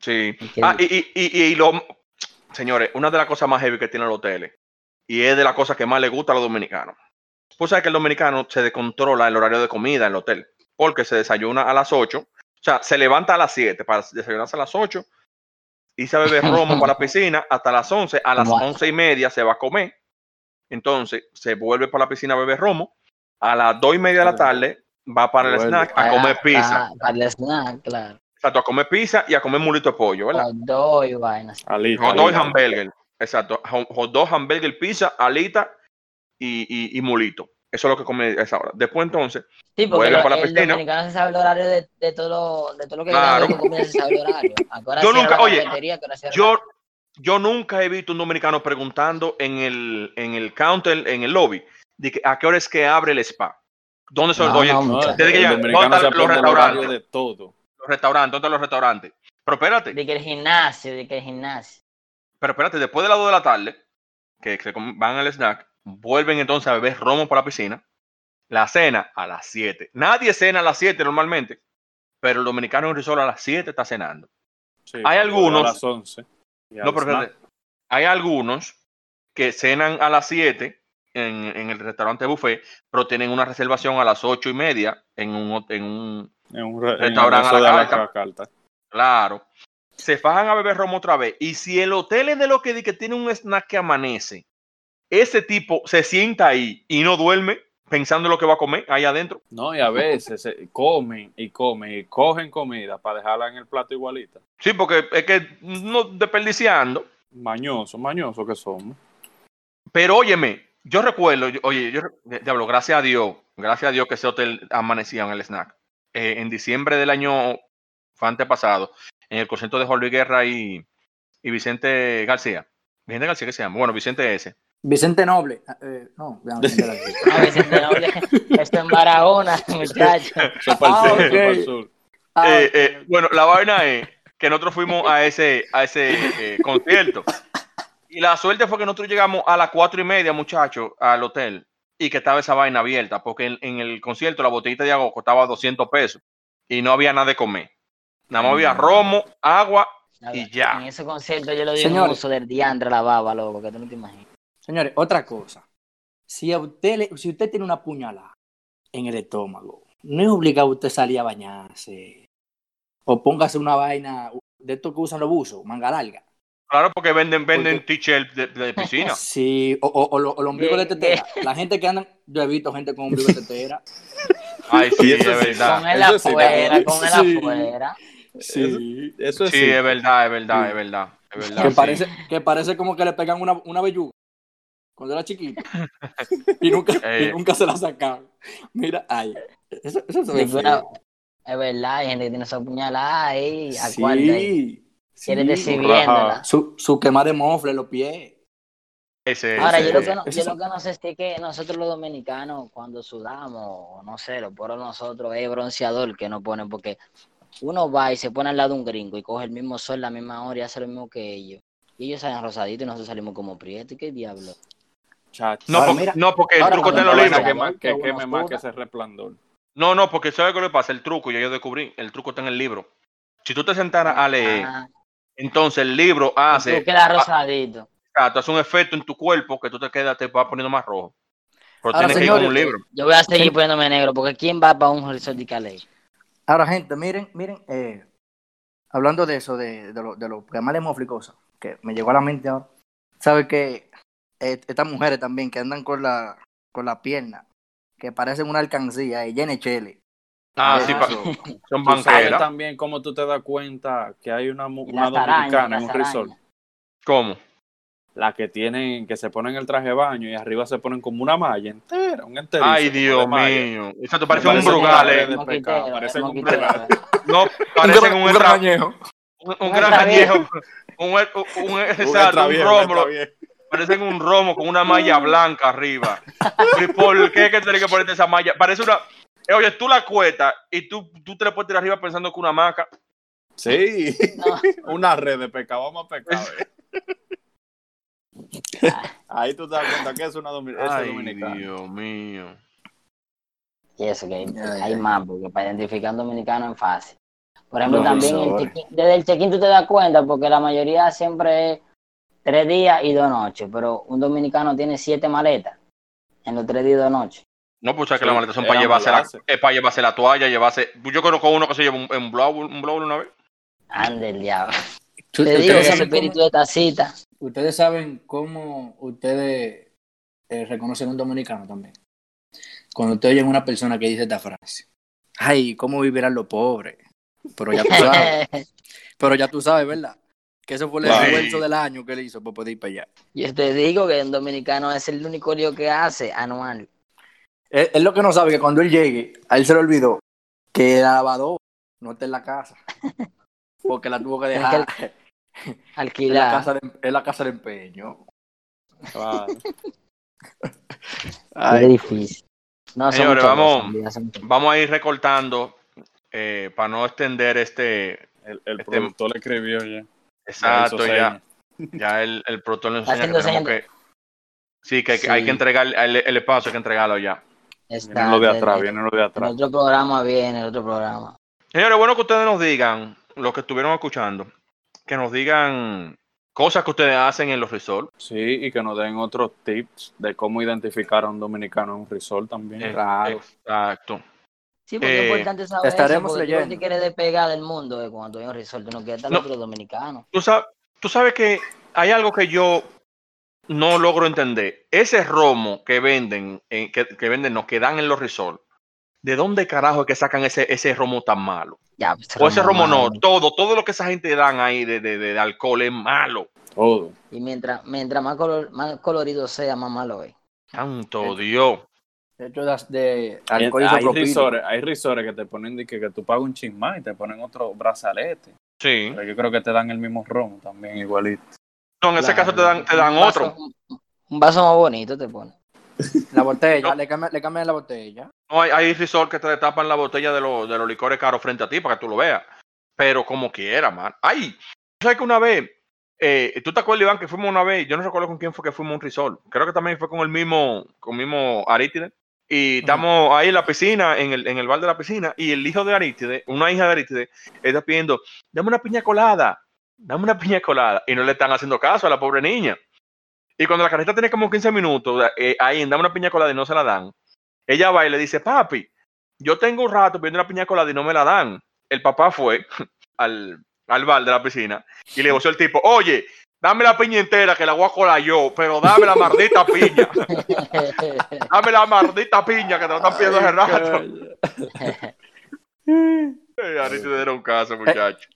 Sí. Ah, y, y, y, y lo, señores, una de las cosas más heavy que tienen los hoteles, y es de las cosas que más les gusta a los dominicanos. Pues sabes que el dominicano se descontrola el horario de comida en el hotel, porque se desayuna a las 8, o sea, se levanta a las 7 para desayunarse a las 8, y se bebe romo para la piscina hasta las 11, a las. 11 y media se va a comer, entonces se vuelve para la piscina a beber romo, a las 2 y media de la tarde va para el Vuelve. snack a comer pizza, Para, para el snack, claro. exacto, a comer pizza y a comer mulito de pollo, ¿verdad? Hot dog y vainas. Hot dog y alita. hamburger. Exacto. Hot hot dog, hamburger, pizza, alita y, y, y mulito. Eso es lo que come a esa hora. Después entonces, Sí, porque Vuelve lo- para la el piscina. dominicano se sabe el horario de, de todo, lo- de todo lo que Claro. comida se sabe el horario. ¿A qué hora Yo nunca- oye, yo, yo nunca he visto un dominicano preguntando en el, en el counter, en el lobby, de que, a qué hora es que abre el spa. ¿Dónde son No, oye, no. Desde que el ya- dominicano ¿dónde se están los restaurantes? de todo. los restaurantes? ¿Dónde están los restaurantes? Pero espérate, De que el gimnasio, de que el gimnasio. pero espérate, después de las 2 de la tarde, que se van al snack, vuelven entonces a beber romo por la piscina. La cena a las 7. Nadie cena a las 7 normalmente, pero el dominicano en un resort a las 7 está cenando. Sí, Hay para algunos- A las 11. Y No, pero hay algunos que cenan a las 7 en, en el restaurante buffet, pero tienen una reservación a las 8 y media en un, en un En un re- Restaurante a resto la de la carta. carta. Claro. Se fajan a beber romo otra vez. Y si el hotel es de lo que di que tiene un snack que amanece, ese tipo se sienta ahí y no duerme pensando en lo que va a comer ahí adentro. No, y a veces se comen y comen y cogen comida para dejarla en el plato igualita. Sí, porque es que no desperdiciando. Mañoso, mañoso que somos. Pero óyeme, yo recuerdo, yo- oye, yo, diablo, gracias a Dios, gracias a Dios que ese hotel amanecía en el snack. Eh, en diciembre del año fue antepasado, en el concierto de Juan Luis Guerra y, y Vicente García. Vicente García, ¿qué se llama? Bueno, Vicente S. Vicente Noble. eh, no, ya, Vicente Noble. No, Vicente Noble, esto en Barahona, muchacho. Eso es para Ah, el sur, eso es para el ok. sur. Ah, Eh, eh, bueno, la vaina es que nosotros fuimos a ese, a ese eh, concierto. Y la suerte fue que nosotros llegamos a las cuatro y media, muchachos, al hotel. Y que estaba esa vaina abierta, porque en, en el concierto la botellita de agua costaba 200 pesos. Y no había nada de comer. Nada más había romo, agua. Y ya. En ese concierto yo le di Señores. un uso del diantre la baba, loco, que tú no te imaginas. Señores, otra cosa. Si, a usted le- si usted tiene una puñalada en el estómago, no es obligado usted salir a bañarse. O póngase una vaina de estos que usan los buzos, manga larga. Claro, porque venden, venden Porque- t-shirt de, de piscina. Sí, o, o, o lo- o el ombligo de ¿Qué- tetera. La gente que anda, yo he visto gente con ombligo de tetera. Ay, sí, es eso sí, verdad. Con él eso sí, afuera, ¿no? con él Sí. afuera. Sí. Eso es Sí, es verdad, es verdad, es verdad. Es verdad Que sí. parece, que parece como que le pegan una, una velluga cuando era chiquito. Y nunca, y Eh. nunca se la sacaron. Mira, ay. Eso, eso se ve Sí, pero es verdad, hay gente que tiene esa puñalada ahí, cuarta ahí. Sí. Quiere sí. decir rajada. viéndola. Su, su quema de mofle en los pies. Ese, Ahora, ese- yo lo, que no, ese- yo lo que no sé es que nosotros los dominicanos, cuando sudamos, no sé, lo por nosotros es bronceador que nos ponen, porque uno va y se pone al lado de un gringo y coge el mismo sol, la misma hora y hace lo mismo que ellos. Y ellos salen rosaditos y nosotros salimos como prietos. ¿Y qué diablo? Chacho. No, Ahora, porque, mira, no, porque el ahora truco está en cuando los me Una libros. vaina que, que Que queme más que ese resplandor. No, no, porque ¿sabes qué le pasa? El truco, ya yo descubrí, el truco está en el libro. Si tú te sentaras a leer, Ah, entonces el libro hace, tú quedas rosadito. exacto, hace un efecto en tu cuerpo que tú te quedas, te vas poniendo más rojo. Pero Ahora, tienes que ir con un señores, libro. Yo voy a seguir poniéndome negro, porque ¿quién va para un resort de Calais? Ahora, gente, miren, miren, eh, hablando de eso, de, de, lo, de los cosas, que me llegó a la mente ahora. ¿Sabe que estas mujeres también que andan con la, con la pierna, que parecen una alcancía, y Jenny Chele. Ah, sí, Eso. pa- son Tú sabes banqueras. también cómo tú te das cuenta que hay una, una las dominicana en las un resort. ¿Cómo? La que tienen, que se ponen el traje de baño y arriba se ponen como una malla entera, un enterizo. Ay, Dios mío. Exacto, parece un Parece un brugal. eh. de Moquitero, pecado, parece un moquitero. No, parecen un, un, un Un gran añejo. Un, un, un- Un un. Parecen un romo con una malla blanca arriba. ¿Y por qué que tienes que ponerte esa malla? Parece una. eh, Oye, tú la cuetas y tú, tú te la puedes tirar arriba pensando que una hamaca. Sí, No. una red de pecado, vamos a pecar. eh. Ahí tú te das cuenta que es una domi- eso es Ay, dominicana. Dios mío. Y eso, que hay más, porque para identificar un dominicano es fácil. Por ejemplo, también el desde el check-in tú te das cuenta, porque la mayoría siempre es tres días y dos noches, pero un dominicano tiene siete maletas en los tres días y dos noches. No, pues sabes que Sí, las maletas son es para llevarse, la, es para llevarse la toalla, llevarse. Yo conozco uno que se lleva un, un blow, un blow una vez. Ande el diablo. Te digo Ustedes que el saben, espíritu cómo, de esta cita. ustedes saben cómo ustedes eh, reconocen un dominicano también. Cuando ustedes oyen una persona que dice esta frase. Ay, ¿cómo vivirán los pobres? Pero ya tú sabes, pero ya tú sabes, ¿verdad? Que eso fue el esfuerzo del año que él hizo para poder ir para allá. Yo te digo que un dominicano es el único lío que hace anual. Él, él lo que no sabe que cuando él llegue, a él se le olvidó que la lavadora no está en la casa. Porque la tuvo que Es dejar que en, la Alquilar. casa de, en la casa de empeño. Es difícil. No, Señores, vamos. Vamos a ir recortando eh, para no extender este. El, el Este- productor le escribió ya. Exacto, ya. Ya el, el productor nos Está enseña que tenemos que. Sí, que hay, que- hay Sí. que entregar el, el espacio, hay que entregarlo ya. Está, Viene lo de atrás, viene lo de El atrás. otro programa viene, el otro programa. Señores, bueno que ustedes nos digan, los que estuvieron escuchando, que nos digan cosas que ustedes hacen en los resorts. Sí, y que nos den otros tips de cómo identificar a un dominicano en un resort también. Eh, Claro. Exacto. Sí, porque Eh, es importante saber estaremos eso, tú leyendo. no te quieres despegar del mundo de cuando hay un resort, tú no quieres estar No. otro dominicano. Tú, sabes, tú sabes que hay algo que yo no logro entender. Ese romo que venden, eh, que, que venden, no, que dan en los resorts. ¿De dónde carajo es que sacan ese, ese romo tan malo? Ya, pues, O ese romo no, todo, todo lo que esa gente dan ahí de, de, de alcohol es malo. Todo. Y mientras, mientras más, color, más colorido sea, más malo es. Santo Dios. De hecho, das- de Hay, alcohol hay isopropílico. risores, hay risores que te ponen de que, que tú pagas un chin más y te ponen otro brazalete. Sí. Pero yo creo que te dan el mismo ron también, igualito. No, en ese caso te dan, te dan un vaso- otro. Un, un vaso más bonito te pone. La botella, No. le, cambian, le cambian la botella. No, hay, hay resort que te tapan la botella de, los de los licores caros frente a ti para que tú lo veas. Pero como quiera, man. Ay, ¿sabes que una vez? eh, ¿Tú te acuerdas, Iván, que fuimos una vez? Yo no recuerdo con quién fue que fuimos a un resort. Creo que también fue con el mismo, con el mismo Arítide. Y estamos ahí en la piscina, en el, en el bar de la piscina, y el hijo de Arítide, una hija de Arítide, está pidiendo, dame una piña colada, dame una piña colada. Y no le están haciendo caso a la pobre niña. Y cuando la carreta tiene como 15 minutos, eh, ahí en dame una piña colada y no se la dan, ella va y le dice, papi, yo tengo un rato pidiendo una piña colada y no me la dan. El papá fue al, al bar de la piscina y le voció el tipo, oye, dame la piña entera que la voy a colar yo, pero dame la maldita piña. Dame la maldita piña que te la están pidiendo hace rato. Eh, Arítide era un caso, muchacho.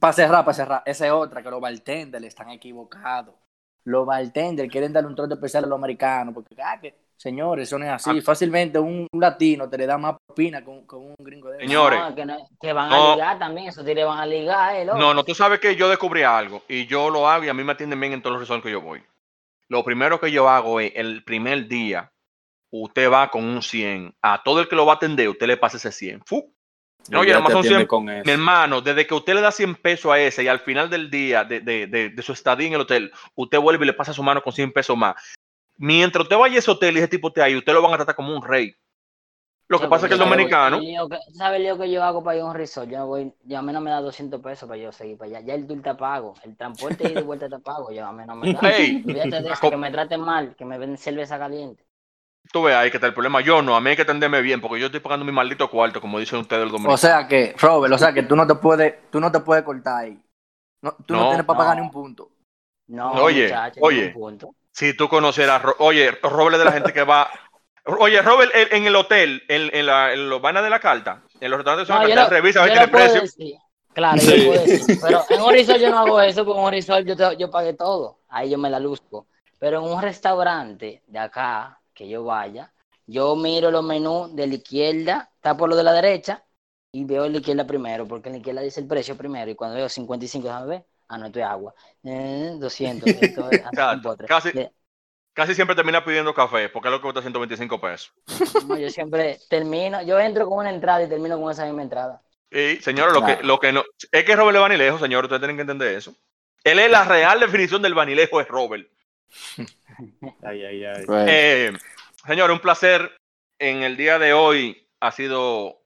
Para cerrar, para cerrar. Esa es otra, que los bartenders están equivocados. Los bartenders quieren darle un trato especial a los americanos. Porque, ah, que, señores, eso no es así. Ah. Fácilmente un, un latino te le da más propina con, con un gringo de Señor. Señores. No, que, no- que van No. a ligar también, esos tigres van a ligar, eh, loco. No, no, tú sabes que yo descubrí algo y yo lo hago y a mí me atienden bien en todos los resorts que yo voy. Lo primero que yo hago es el primer día, usted va con un 100. A todo el que lo va a atender, usted le pasa ese 100. ¡Fu! No, Y ya ya nada más te son atiende 100. con eso. Mi hermano, desde que usted le da 100 pesos a ese y al final del día de, de- de- de su estadía en el hotel, usted vuelve y le pasa su mano con 100 pesos más. Mientras usted vaya a ese hotel y ese tipo esté ahí, usted lo van a tratar como un rey. Lo que Sí, pasa es que el dominicano, el ¿Sabes el lío que yo hago para ir a un resort? Yo, no voy, yo a mí no me da 200 pesos para yo seguir para allá. Ya el tour está pago. El transporte y de vuelta está pago. Yo a mí no me da. Ey. Olvídate de eso, que me traten mal, que me den cerveza caliente. tú ves ahí que está el problema. Yo no, a mí hay que atenderme bien porque yo estoy pagando mi maldito cuarto, como dicen ustedes los O dominicanos. sea que, Robert, o sea que tú no te puedes, tú no te puedes cortar ahí. No, tú no, No, tienes para pagar ni un punto. No, Oye, muchacho, oye. ningún punto. Si tú conocieras, oye, Robert de la gente que va. Oye, Robert, en, en el hotel, en, en, la, en los vainas de la carta, en los restaurantes de No, la carta, revisa a ver tiene puedo precio. decir. Claro, yo Sí. puedo decir. Pero en un resort yo no hago eso, porque en un resort yo, te- yo pagué todo. Ahí yo me la luzco. Pero en un restaurante de acá, que yo vaya, yo miro los menús de la izquierda, está por lo de la derecha, y veo la izquierda primero, porque en la izquierda dice el precio primero, y cuando veo 55, déjame ver, ah, no, esto es agua. Eh, 200, esto es casi- Le- Casi siempre termina pidiendo café, porque es lo que cuesta 125 pesos. no, yo siempre termino, yo entro con una entrada y termino con esa misma entrada. Y, señores, lo, que, lo que no. Es que Robert es vanilejo, señores, ustedes tienen que entender eso. Él es la real definición del vanilejo, es Robert. Ay, ay, ay. Eh, señores, un placer. En el día de hoy ha sido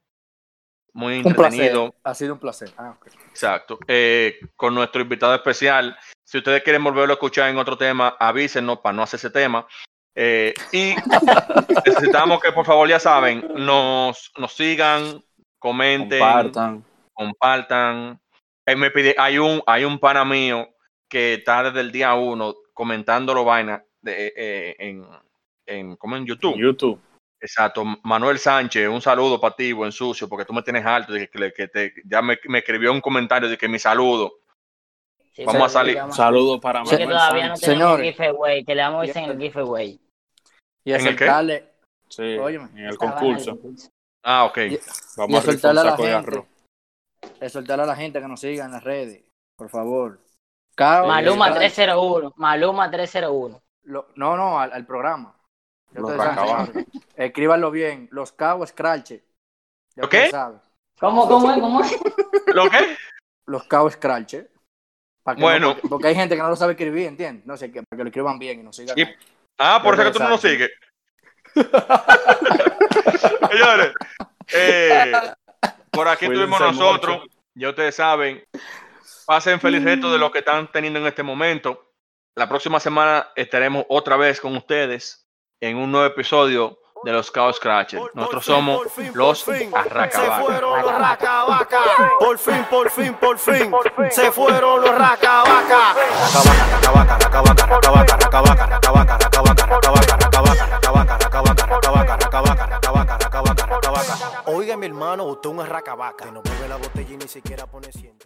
muy Un placer. entretenido. Ha sido un placer. Ah, ok. Exacto. Eh, con nuestro invitado especial. Si ustedes quieren volverlo a escuchar en otro tema, avísenos para no hacer ese tema. Eh, y necesitamos que, por favor, ya saben, nos, nos sigan, comenten, Compartan. compartan. Eh, me pide, hay un, hay un pana mío que está desde el día uno comentando lo vaina de, eh, en, en, como en YouTube. En YouTube. Exacto, Manuel Sánchez, un saludo para ti, buen sucio, porque tú me tienes alto, de que, que te, ya me, me escribió un comentario de que mi saludo. Sí, Vamos a salir. Saludos para que Manuel todavía no Sánchez. tenemos Señores. giveaway, que le vamos a decir en el giveaway. Y ¿En el Sí, Óyeme. en el concurso. Ah, ok. Y- Vamos y a soltarle a la gente. exhortarle a la gente que nos siga en las redes, por favor. Cao- Maluma eh, 301, Maluma 301. lo- no, no, al, al programa. Los. Escríbanlo bien. Los Cabos Scratch. Ya ¿Lo qué? ¿Cómo, cómo es? ¿Cómo es? ¿Lo qué? Los Cabos Scratch. Para que Bueno. no- porque, hay gente que no lo sabe escribir, ¿entiendes? No sé, que, para que lo escriban bien y nos sigan. Y-. Ah, por eso que tú no nos sigues. Señores, eh, por aquí estuvimos nosotros. mucho. Ya ustedes saben. Pasen feliz resto de lo que están teniendo en este momento. La próxima semana estaremos otra vez con ustedes en un nuevo episodio de los Chaos Scratchers. Nosotros somos los Se Arracabacas. fueron los racabaca. Por fin, por fin, por fin. Se fueron los racabaca. Racabaca, racabaca, racabaca, racabaca, racabaca, racabaca, racabaca, racabaca, racabaca, racabaca, racabaca, racabaca, racabaca, racabaca, racabaca, racabaca. Oiga, mi hermano, usted es un racabaca. No bebe la botella y ni siquiera pone siente.